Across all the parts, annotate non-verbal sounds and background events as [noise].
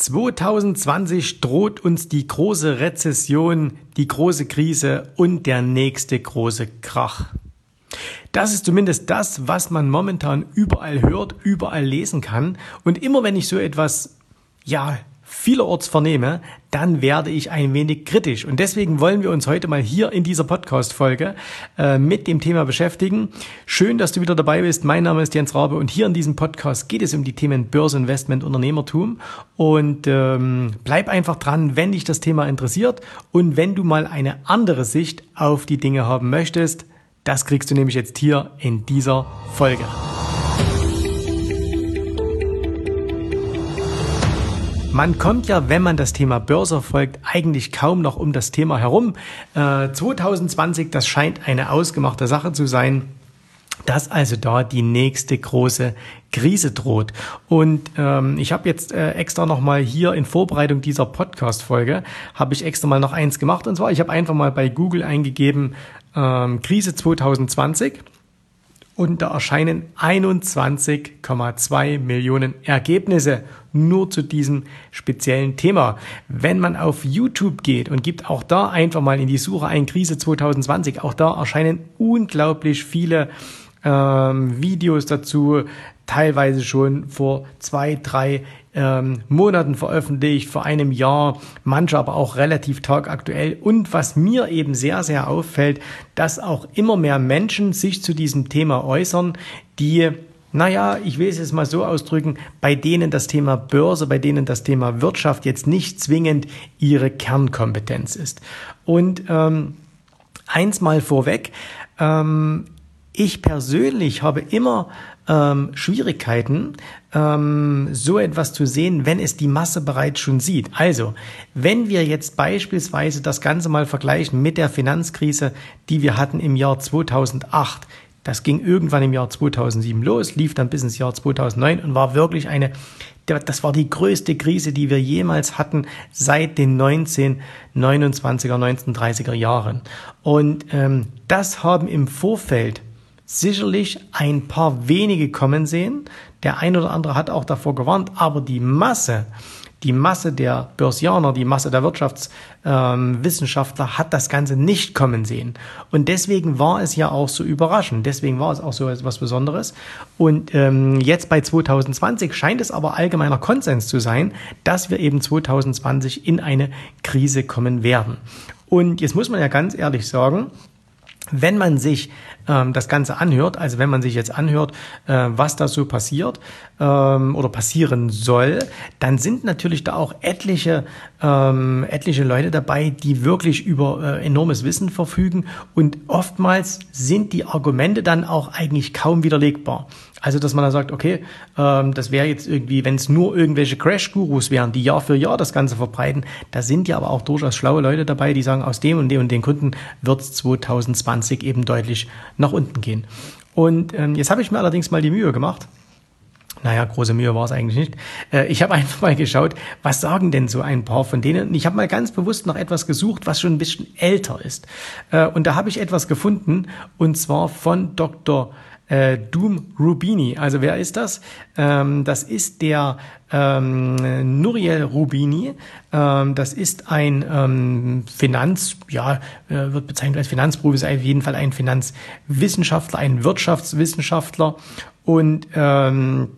2020 droht uns die große Rezession, die große Krise und der nächste große Krach. Das ist zumindest das, was man momentan überall hört, überall lesen kann. Und immer wenn ich so etwas, ja, vielerorts vernehme, dann werde ich ein wenig kritisch. Und deswegen wollen wir uns heute mal hier in dieser Podcast-Folge äh, mit dem Thema beschäftigen. Schön, dass du wieder dabei bist. Mein Name ist Jens Rabe und hier in diesem Podcast geht es um die Themen Börse, Investment, Unternehmertum. Und ähm, bleib einfach dran, wenn dich das Thema interessiert und wenn du mal eine andere Sicht auf die Dinge haben möchtest. Das kriegst du nämlich jetzt hier in dieser Folge. Man kommt ja, wenn man das Thema Börse folgt, eigentlich kaum noch um das Thema herum. Äh, 2020, das scheint eine ausgemachte Sache zu sein dass also da die nächste große Krise droht. Und ähm, ich habe jetzt äh, extra nochmal hier in Vorbereitung dieser Podcast-Folge, habe ich extra mal noch eins gemacht. Und zwar, ich habe einfach mal bei Google eingegeben, ähm, Krise 2020 und da erscheinen 21,2 Millionen Ergebnisse nur zu diesem speziellen Thema. Wenn man auf YouTube geht und gibt auch da einfach mal in die Suche ein Krise 2020, auch da erscheinen unglaublich viele ähm, Videos dazu, teilweise schon vor zwei, drei ähm, Monaten veröffentlicht, vor einem Jahr, manche aber auch relativ tagaktuell. Und was mir eben sehr, sehr auffällt, dass auch immer mehr Menschen sich zu diesem Thema äußern, die naja, ich will es jetzt mal so ausdrücken, bei denen das Thema Börse, bei denen das Thema Wirtschaft jetzt nicht zwingend ihre Kernkompetenz ist. Und ähm, eins mal vorweg, ähm, ich persönlich habe immer ähm, Schwierigkeiten, ähm, so etwas zu sehen, wenn es die Masse bereits schon sieht. Also, wenn wir jetzt beispielsweise das Ganze mal vergleichen mit der Finanzkrise, die wir hatten im Jahr 2008, das ging irgendwann im Jahr 2007 los, lief dann bis ins Jahr 2009 und war wirklich eine, das war die größte Krise, die wir jemals hatten seit den 1929er, 1930er Jahren. Und ähm, das haben im Vorfeld sicherlich ein paar wenige kommen sehen. Der ein oder andere hat auch davor gewarnt, aber die Masse, die Masse der Börsianer, die Masse der Wirtschaftswissenschaftler ähm, hat das Ganze nicht kommen sehen. Und deswegen war es ja auch so überraschend. Deswegen war es auch so etwas Besonderes. Und ähm, jetzt bei 2020 scheint es aber allgemeiner Konsens zu sein, dass wir eben 2020 in eine Krise kommen werden. Und jetzt muss man ja ganz ehrlich sagen, wenn man sich ähm, das Ganze anhört, also wenn man sich jetzt anhört, äh, was da so passiert ähm, oder passieren soll, dann sind natürlich da auch etliche, ähm, etliche Leute dabei, die wirklich über äh, enormes Wissen verfügen und oftmals sind die Argumente dann auch eigentlich kaum widerlegbar. Also, dass man da sagt, okay, ähm, das wäre jetzt irgendwie, wenn es nur irgendwelche Crash-Gurus wären, die Jahr für Jahr das Ganze verbreiten, da sind ja aber auch durchaus schlaue Leute dabei, die sagen, aus dem und dem und den Gründen wird es 2020 eben deutlich nach unten gehen. Und ähm, jetzt habe ich mir allerdings mal die Mühe gemacht, naja, große Mühe war es eigentlich nicht. Äh, ich habe [laughs] einfach mal geschaut, was sagen denn so ein paar von denen. Und ich habe mal ganz bewusst nach etwas gesucht, was schon ein bisschen älter ist. Äh, und da habe ich etwas gefunden, und zwar von Dr. Äh, Doom Rubini. Also wer ist das? Ähm, das ist der ähm, Nuriel Rubini. Ähm, das ist ein ähm, Finanz, ja, äh, wird bezeichnet als Finanzprofi, ist auf jeden Fall ein Finanzwissenschaftler, ein Wirtschaftswissenschaftler und ähm,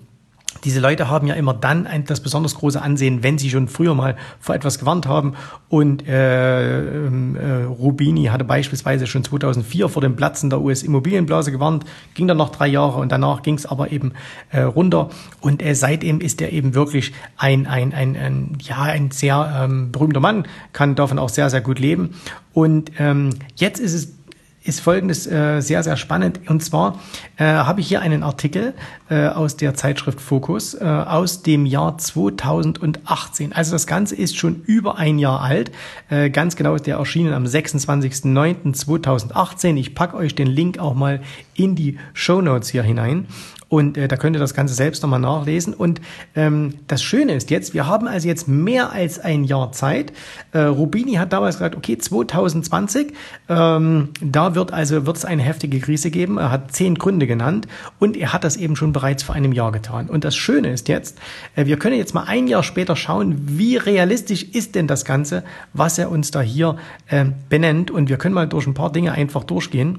diese Leute haben ja immer dann ein, das besonders große Ansehen, wenn sie schon früher mal vor etwas gewarnt haben. Und äh, ähm, äh, Rubini hatte beispielsweise schon 2004 vor dem Platzen der US-Immobilienblase gewarnt, ging dann noch drei Jahre und danach ging es aber eben äh, runter. Und äh, seitdem ist er eben wirklich ein, ein, ein, ein, ja, ein sehr ähm, berühmter Mann, kann davon auch sehr, sehr gut leben. Und ähm, jetzt ist es ist folgendes äh, sehr, sehr spannend. Und zwar äh, habe ich hier einen Artikel äh, aus der Zeitschrift Focus äh, aus dem Jahr 2018. Also das Ganze ist schon über ein Jahr alt. Äh, ganz genau ist der erschienen am 26.09.2018. Ich packe euch den Link auch mal in die Show Notes hier hinein. Und äh, da könnt ihr das Ganze selbst nochmal nachlesen. Und ähm, das Schöne ist jetzt, wir haben also jetzt mehr als ein Jahr Zeit. Äh, Rubini hat damals gesagt, okay, 2020, ähm, da wird also wird es eine heftige Krise geben. Er hat zehn Gründe genannt und er hat das eben schon bereits vor einem Jahr getan. Und das Schöne ist jetzt, äh, wir können jetzt mal ein Jahr später schauen, wie realistisch ist denn das Ganze, was er uns da hier äh, benennt. Und wir können mal durch ein paar Dinge einfach durchgehen.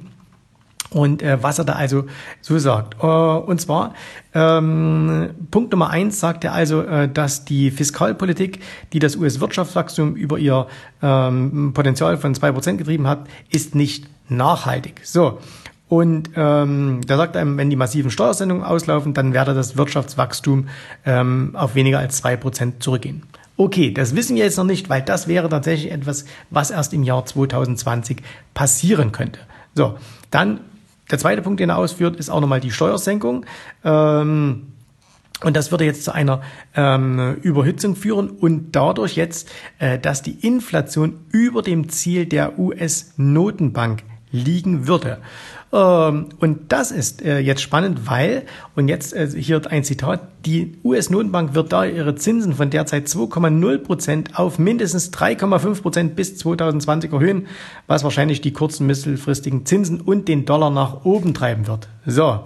Und äh, was er da also so sagt. Äh, und zwar, ähm, Punkt Nummer eins sagt er also, äh, dass die Fiskalpolitik, die das US-Wirtschaftswachstum über ihr ähm, Potenzial von zwei Prozent getrieben hat, ist nicht nachhaltig. So. Und ähm, da sagt er, wenn die massiven Steuersendungen auslaufen, dann werde das Wirtschaftswachstum ähm, auf weniger als zwei Prozent zurückgehen. Okay, das wissen wir jetzt noch nicht, weil das wäre tatsächlich etwas, was erst im Jahr 2020 passieren könnte. So, dann der zweite Punkt, den er ausführt, ist auch nochmal die Steuersenkung. Ähm, und das würde jetzt zu einer ähm, Überhitzung führen und dadurch jetzt, äh, dass die Inflation über dem Ziel der US-Notenbank liegen würde. Ähm, und das ist äh, jetzt spannend, weil, und jetzt äh, hier ein Zitat, die US-Notenbank wird da ihre Zinsen von derzeit 2,0 Prozent auf mindestens 3,5 Prozent bis 2020 erhöhen, was wahrscheinlich die kurzen mittelfristigen Zinsen und den Dollar nach oben treiben wird. So.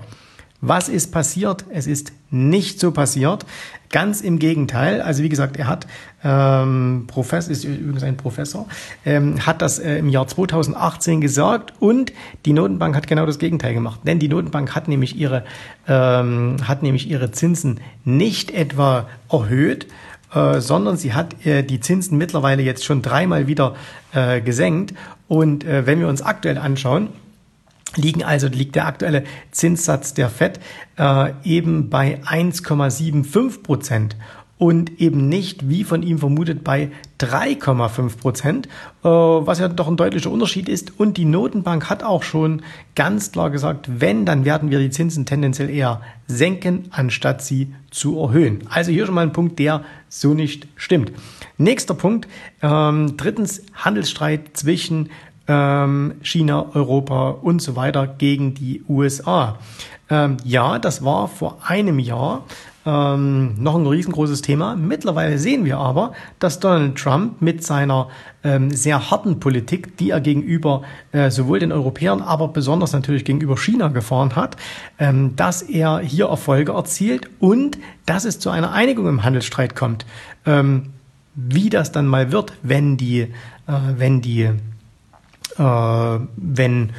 Was ist passiert? Es ist nicht so passiert. Ganz im Gegenteil. Also wie gesagt, er hat ähm, Professor, ist übrigens ein Professor, ähm, hat das äh, im Jahr 2018 gesagt und die Notenbank hat genau das Gegenteil gemacht. Denn die Notenbank hat nämlich ihre ähm, hat nämlich ihre Zinsen nicht etwa erhöht, äh, sondern sie hat äh, die Zinsen mittlerweile jetzt schon dreimal wieder äh, gesenkt. Und äh, wenn wir uns aktuell anschauen, liegen also liegt der aktuelle Zinssatz der Fed äh, eben bei 1,75 Prozent und eben nicht, wie von ihm vermutet, bei 3,5 Prozent, äh, was ja doch ein deutlicher Unterschied ist. Und die Notenbank hat auch schon ganz klar gesagt, wenn, dann werden wir die Zinsen tendenziell eher senken, anstatt sie zu erhöhen. Also hier schon mal ein Punkt, der so nicht stimmt. Nächster Punkt, ähm, drittens Handelsstreit zwischen ähm, China, Europa und so weiter gegen die USA. Ähm, ja, das war vor einem Jahr ähm, noch ein riesengroßes Thema. Mittlerweile sehen wir aber, dass Donald Trump mit seiner ähm, sehr harten Politik, die er gegenüber äh, sowohl den Europäern, aber besonders natürlich gegenüber China gefahren hat, ähm, dass er hier Erfolge erzielt und dass es zu einer Einigung im Handelsstreit kommt. Ähm, wie das dann mal wird, wenn die, äh, wenn die äh, wenn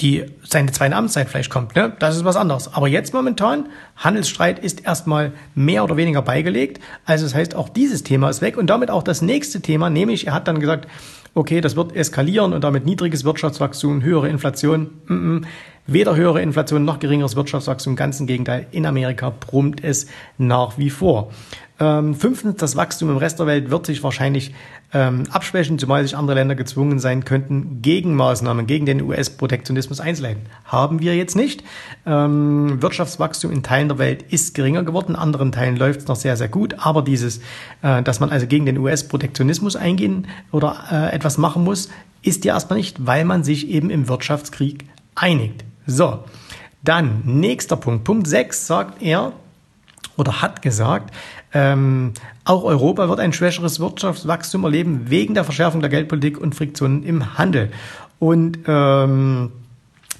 die seine zweite Amtszeit vielleicht kommt, ne? Das ist was anderes. Aber jetzt momentan, Handelsstreit ist erstmal mehr oder weniger beigelegt. Also das heißt, auch dieses Thema ist weg und damit auch das nächste Thema, nämlich er hat dann gesagt, okay, das wird eskalieren und damit niedriges Wirtschaftswachstum, höhere Inflation. Mm -mm. Weder höhere Inflation noch geringeres Wirtschaftswachstum, ganz im Gegenteil, in Amerika brummt es nach wie vor. Ähm, fünftens, das Wachstum im Rest der Welt wird sich wahrscheinlich ähm, abschwächen, zumal sich andere Länder gezwungen sein könnten, Gegenmaßnahmen gegen den US-Protektionismus einzuleiten. Haben wir jetzt nicht. Ähm, Wirtschaftswachstum in Teilen der Welt ist geringer geworden, in anderen Teilen läuft es noch sehr, sehr gut, aber dieses, äh, dass man also gegen den US-Protektionismus eingehen oder äh, etwas machen muss, ist ja erstmal nicht, weil man sich eben im Wirtschaftskrieg einigt. So, dann nächster Punkt. Punkt 6 sagt er, oder hat gesagt, ähm, auch Europa wird ein schwächeres Wirtschaftswachstum erleben wegen der Verschärfung der Geldpolitik und Friktionen im Handel. Und ähm,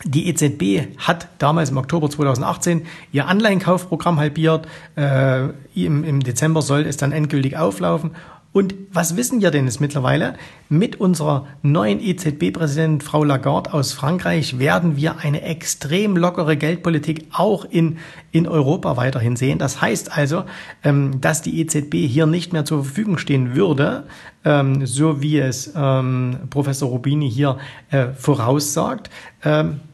die EZB hat damals im Oktober 2018 ihr Anleihenkaufprogramm halbiert. Äh, im, Im Dezember soll es dann endgültig auflaufen. Und was wissen wir denn jetzt mittlerweile? Mit unserer neuen EZB-Präsidentin Frau Lagarde aus Frankreich werden wir eine extrem lockere Geldpolitik auch in, in Europa weiterhin sehen. Das heißt also, ähm, dass die EZB hier nicht mehr zur Verfügung stehen würde, ähm, so wie es ähm, Professor Rubini hier äh, voraussagt.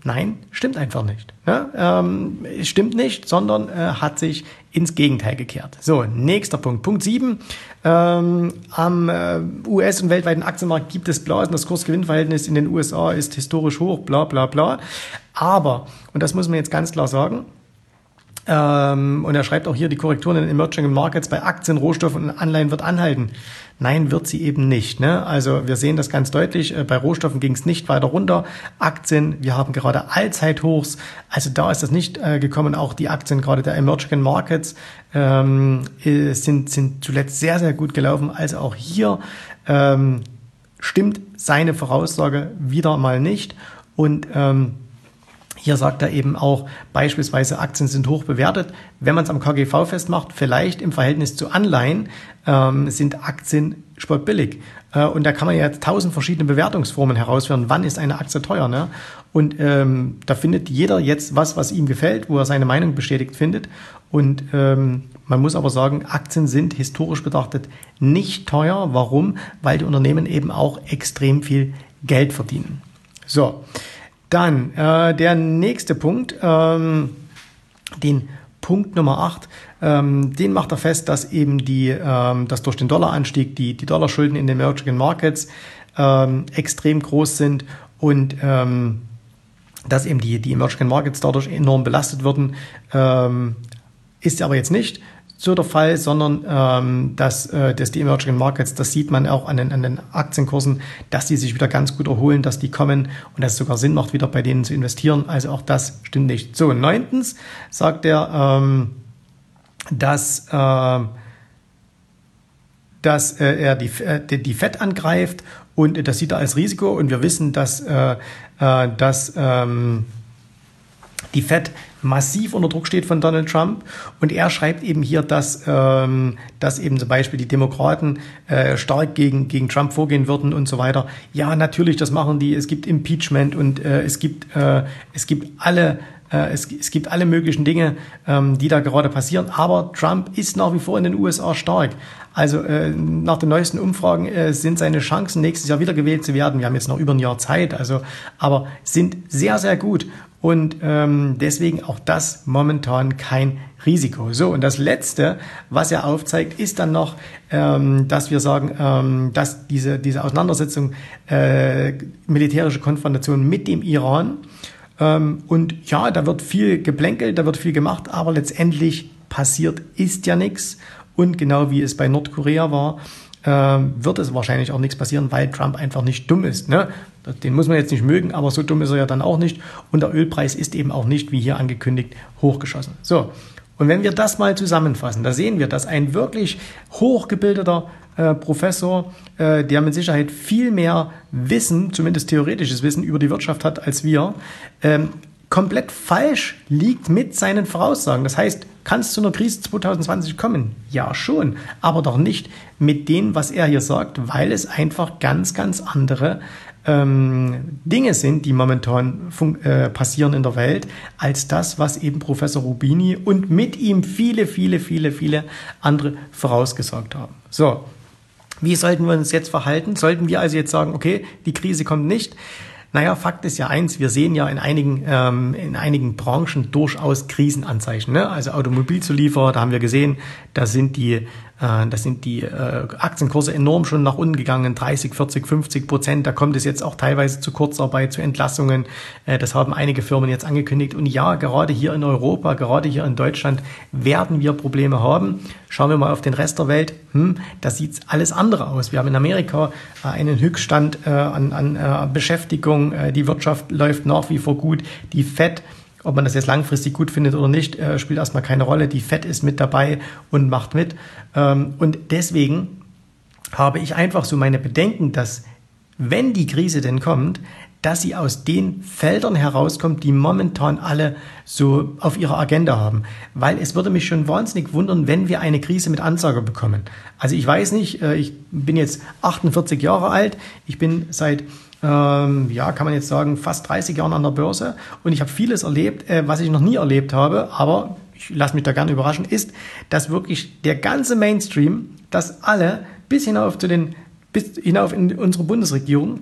Nein, stimmt einfach nicht. Ne? Stimmt nicht, sondern äh, hat sich ins Gegenteil gekehrt. So, nächster Punkt. Punkt 7. Ähm, am äh, US- und weltweiten Aktienmarkt gibt es Blasen. Das Kursgewinnverhältnis in den USA ist historisch hoch, bla bla bla. Aber, und das muss man jetzt ganz klar sagen, Ähm, und er schreibt auch hier, die Korrekturen in Emerging Markets bei Aktien, Rohstoffen und Anleihen wird anhalten. Nein, wird sie eben nicht. Ne? Also wir sehen das ganz deutlich. Äh, bei Rohstoffen ging es nicht weiter runter. Aktien, wir haben gerade Allzeithochs. Also da ist das nicht äh, gekommen. Auch die Aktien gerade der Emerging Markets ähm, äh, sind, sind zuletzt sehr, sehr gut gelaufen. Also auch hier ähm, stimmt seine Voraussage wieder mal nicht. Und ähm, hier sagt er eben auch, beispielsweise Aktien sind hoch bewertet. Wenn man es am KGV festmacht, vielleicht im Verhältnis zu Anleihen ähm, sind Aktien spottbillig. Äh, und da kann man ja tausend verschiedene Bewertungsformen herausführen. Wann ist eine Aktie teuer? Ne? Und ähm, da findet jeder jetzt was, was ihm gefällt, wo er seine Meinung bestätigt findet. Und ähm, man muss aber sagen, Aktien sind historisch betrachtet nicht teuer. Warum? Weil die Unternehmen eben auch extrem viel Geld verdienen. So. Dann äh, der nächste Punkt, ähm, den Punkt Nummer 8, ähm, den macht er fest, dass eben die, ähm, dass durch den Dollaranstieg die, die Dollarschulden in den Emerging Markets ähm, extrem groß sind und ähm, dass eben die, die Emerging Markets dadurch enorm belastet würden, ähm, ist aber jetzt nicht so der Fall, sondern ähm, dass, äh, dass die Emerging Markets, das sieht man auch an den, an den Aktienkursen, dass die sich wieder ganz gut erholen, dass die kommen und dass es sogar Sinn macht, wieder bei denen zu investieren. Also auch das stimmt nicht. So, neuntens sagt er, ähm, dass, äh, dass äh, er die, äh, die FED angreift und das sieht er als Risiko und wir wissen, dass, äh, äh, dass ähm, die FED massiv unter Druck steht von Donald Trump. Und er schreibt eben hier, dass, ähm, dass eben zum Beispiel die Demokraten äh, stark gegen, gegen Trump vorgehen würden und so weiter. Ja, natürlich, das machen die. Es gibt Impeachment und äh, es gibt, äh, es gibt alle es, es, gibt alle möglichen Dinge, ähm, die da gerade passieren. Aber Trump ist nach wie vor in den USA stark. Also äh, nach den neuesten Umfragen äh, sind seine Chancen, nächstes Jahr wiedergewählt zu werden. Wir haben jetzt noch über ein Jahr Zeit, also aber sind sehr, sehr gut. Und ähm, deswegen auch das momentan kein Risiko. So, und das Letzte, was er aufzeigt, ist dann noch, ähm, dass wir sagen, ähm, dass diese, diese Auseinandersetzung, äh, militärische Konfrontation mit dem Iran, und ja, da wird viel geplänkelt, da wird viel gemacht, aber letztendlich passiert ist ja nichts. Und genau wie es bei Nordkorea war, ähm, wird es wahrscheinlich auch nichts passieren, weil Trump einfach nicht dumm ist. Ne? Den muss man jetzt nicht mögen, aber so dumm ist er ja dann auch nicht. Und der Ölpreis ist eben auch nicht, wie hier angekündigt, hochgeschossen. So, und wenn wir das mal zusammenfassen, da sehen wir, dass ein wirklich hochgebildeter äh, Professor, äh, der mit Sicherheit viel mehr Wissen, zumindest theoretisches Wissen über die Wirtschaft hat als wir, ähm, komplett falsch liegt mit seinen Voraussagen. Das heißt, kann es zu einer Krise 2020 kommen? Ja, schon, aber doch nicht mit dem, was er hier sagt, weil es einfach ganz, ganz andere ähm, Dinge sind, die momentan äh, passieren in der Welt, als das, was eben Professor Rubini und mit ihm viele, viele, viele, viele andere vorausgesagt haben. So, wie sollten wir uns jetzt verhalten? Sollten wir also jetzt sagen, okay, die Krise kommt nicht? Naja, Fakt ist ja eins, wir sehen ja in einigen, ähm, in einigen Branchen durchaus Krisenanzeichen. Ne? Also Automobilzulieferer, da haben wir gesehen, da sind die äh, da sind die äh, Aktienkurse enorm schon nach unten gegangen, 30, 40, 50 Prozent. Da kommt es jetzt auch teilweise zu Kurzarbeit, zu Entlassungen. Äh, das haben einige Firmen jetzt angekündigt. Und ja, gerade hier in Europa, gerade hier in Deutschland werden wir Probleme haben. Schauen wir mal auf den Rest der Welt. Hm, da sieht alles andere aus. Wir haben in Amerika einen Höchststand an, an Beschäftigung. Die Wirtschaft läuft nach wie vor gut. Die FED ob man das jetzt langfristig gut findet oder nicht, äh, spielt erstmal keine Rolle. Die FED ist mit dabei und macht mit. Ähm, und deswegen habe ich einfach so meine Bedenken, dass wenn die Krise denn kommt, dass sie aus den Feldern herauskommt, die momentan alle so auf ihrer Agenda haben. Weil es würde mich schon wahnsinnig wundern, wenn wir eine Krise mit Ansage bekommen. Also ich weiß nicht, äh, ich bin jetzt 48 Jahre alt, ich bin seit ähm, ja, kann man jetzt sagen, fast 30 Jahren an der Börse. Und ich habe vieles erlebt, äh, was ich noch nie erlebt habe, aber ich lasse mich da gerne überraschen, ist, dass wirklich der ganze Mainstream, dass alle bis hinauf zu den, bis hinauf in unsere Bundesregierung,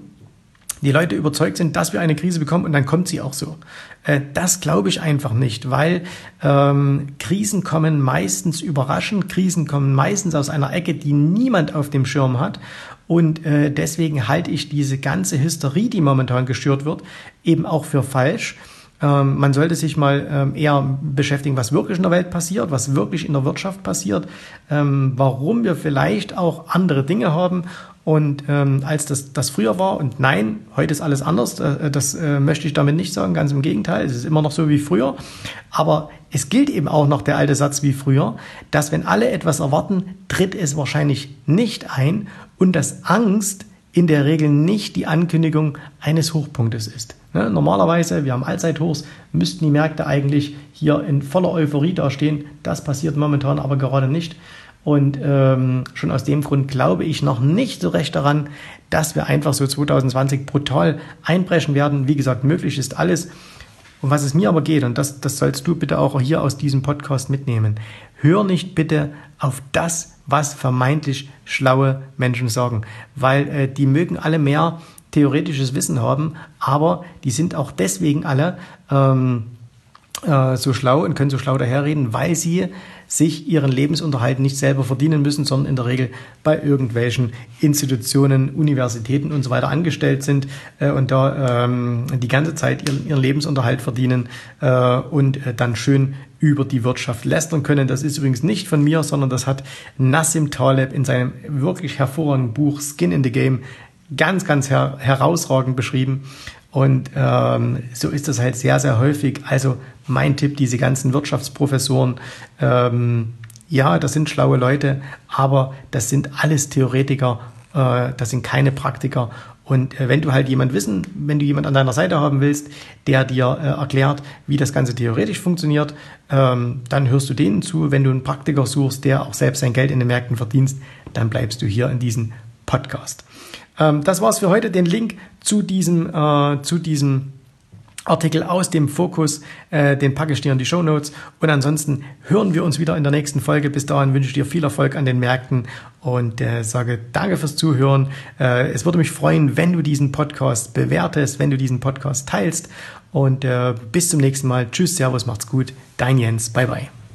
die Leute überzeugt sind, dass wir eine Krise bekommen. Und dann kommt sie auch so. Äh, das glaube ich einfach nicht, weil ähm, Krisen kommen meistens überraschend, Krisen kommen meistens aus einer Ecke, die niemand auf dem Schirm hat und äh, deswegen halte ich diese ganze Hysterie, die momentan geschürt wird, eben auch für falsch. Ähm, man sollte sich mal ähm, eher beschäftigen, was wirklich in der Welt passiert, was wirklich in der Wirtschaft passiert, ähm, warum wir vielleicht auch andere Dinge haben und ähm, als das, das früher war, und nein, heute ist alles anders, äh, das äh, möchte ich damit nicht sagen, ganz im Gegenteil, es ist immer noch so wie früher. Aber es gilt eben auch noch der alte Satz wie früher, dass wenn alle etwas erwarten, tritt es wahrscheinlich nicht ein und dass Angst in der Regel nicht die Ankündigung eines Hochpunktes ist. Ne? Normalerweise, wir haben Allzeithochs, müssten die Märkte eigentlich hier in voller Euphorie dastehen. Das passiert momentan aber gerade nicht. Und ähm, schon aus dem Grund glaube ich noch nicht so recht daran, dass wir einfach so 2020 brutal einbrechen werden. Wie gesagt, möglich ist alles. Um was es mir aber geht, und das, das sollst du bitte auch hier aus diesem Podcast mitnehmen, hör nicht bitte auf das, was vermeintlich schlaue Menschen sagen, weil äh, die mögen alle mehr theoretisches Wissen haben, aber die sind auch deswegen alle ähm, äh, so schlau und können so schlau daherreden, weil sie sich ihren Lebensunterhalt nicht selber verdienen müssen, sondern in der Regel bei irgendwelchen Institutionen, Universitäten und so weiter angestellt sind äh, und da ähm, die ganze Zeit ihren, ihren Lebensunterhalt verdienen äh, und äh, dann schön über die Wirtschaft lästern können. Das ist übrigens nicht von mir, sondern das hat Nassim Taleb in seinem wirklich hervorragenden Buch Skin in the Game ganz, ganz her herausragend beschrieben. Und ähm, so ist das halt sehr, sehr häufig. Also mein Tipp, diese ganzen Wirtschaftsprofessoren, ähm, ja, das sind schlaue Leute, aber das sind alles Theoretiker, äh, das sind keine Praktiker. Und äh, wenn du halt jemand wissen, wenn du jemand an deiner Seite haben willst, der dir äh, erklärt, wie das Ganze theoretisch funktioniert, ähm, dann hörst du denen zu. Wenn du einen Praktiker suchst, der auch selbst sein Geld in den Märkten verdienst, dann bleibst du hier in diesem Podcast. Ähm, das war's für heute. Den Link zu diesem, äh, zu diesem Artikel aus dem Fokus, äh, den packe ich dir in die Show Notes. Und ansonsten hören wir uns wieder in der nächsten Folge. Bis dahin wünsche ich dir viel Erfolg an den Märkten und äh, sage danke fürs Zuhören. Äh, es würde mich freuen, wenn du diesen Podcast bewertest, wenn du diesen Podcast teilst. Und äh, bis zum nächsten Mal. Tschüss, Servus, macht's gut. Dein Jens. Bye, bye.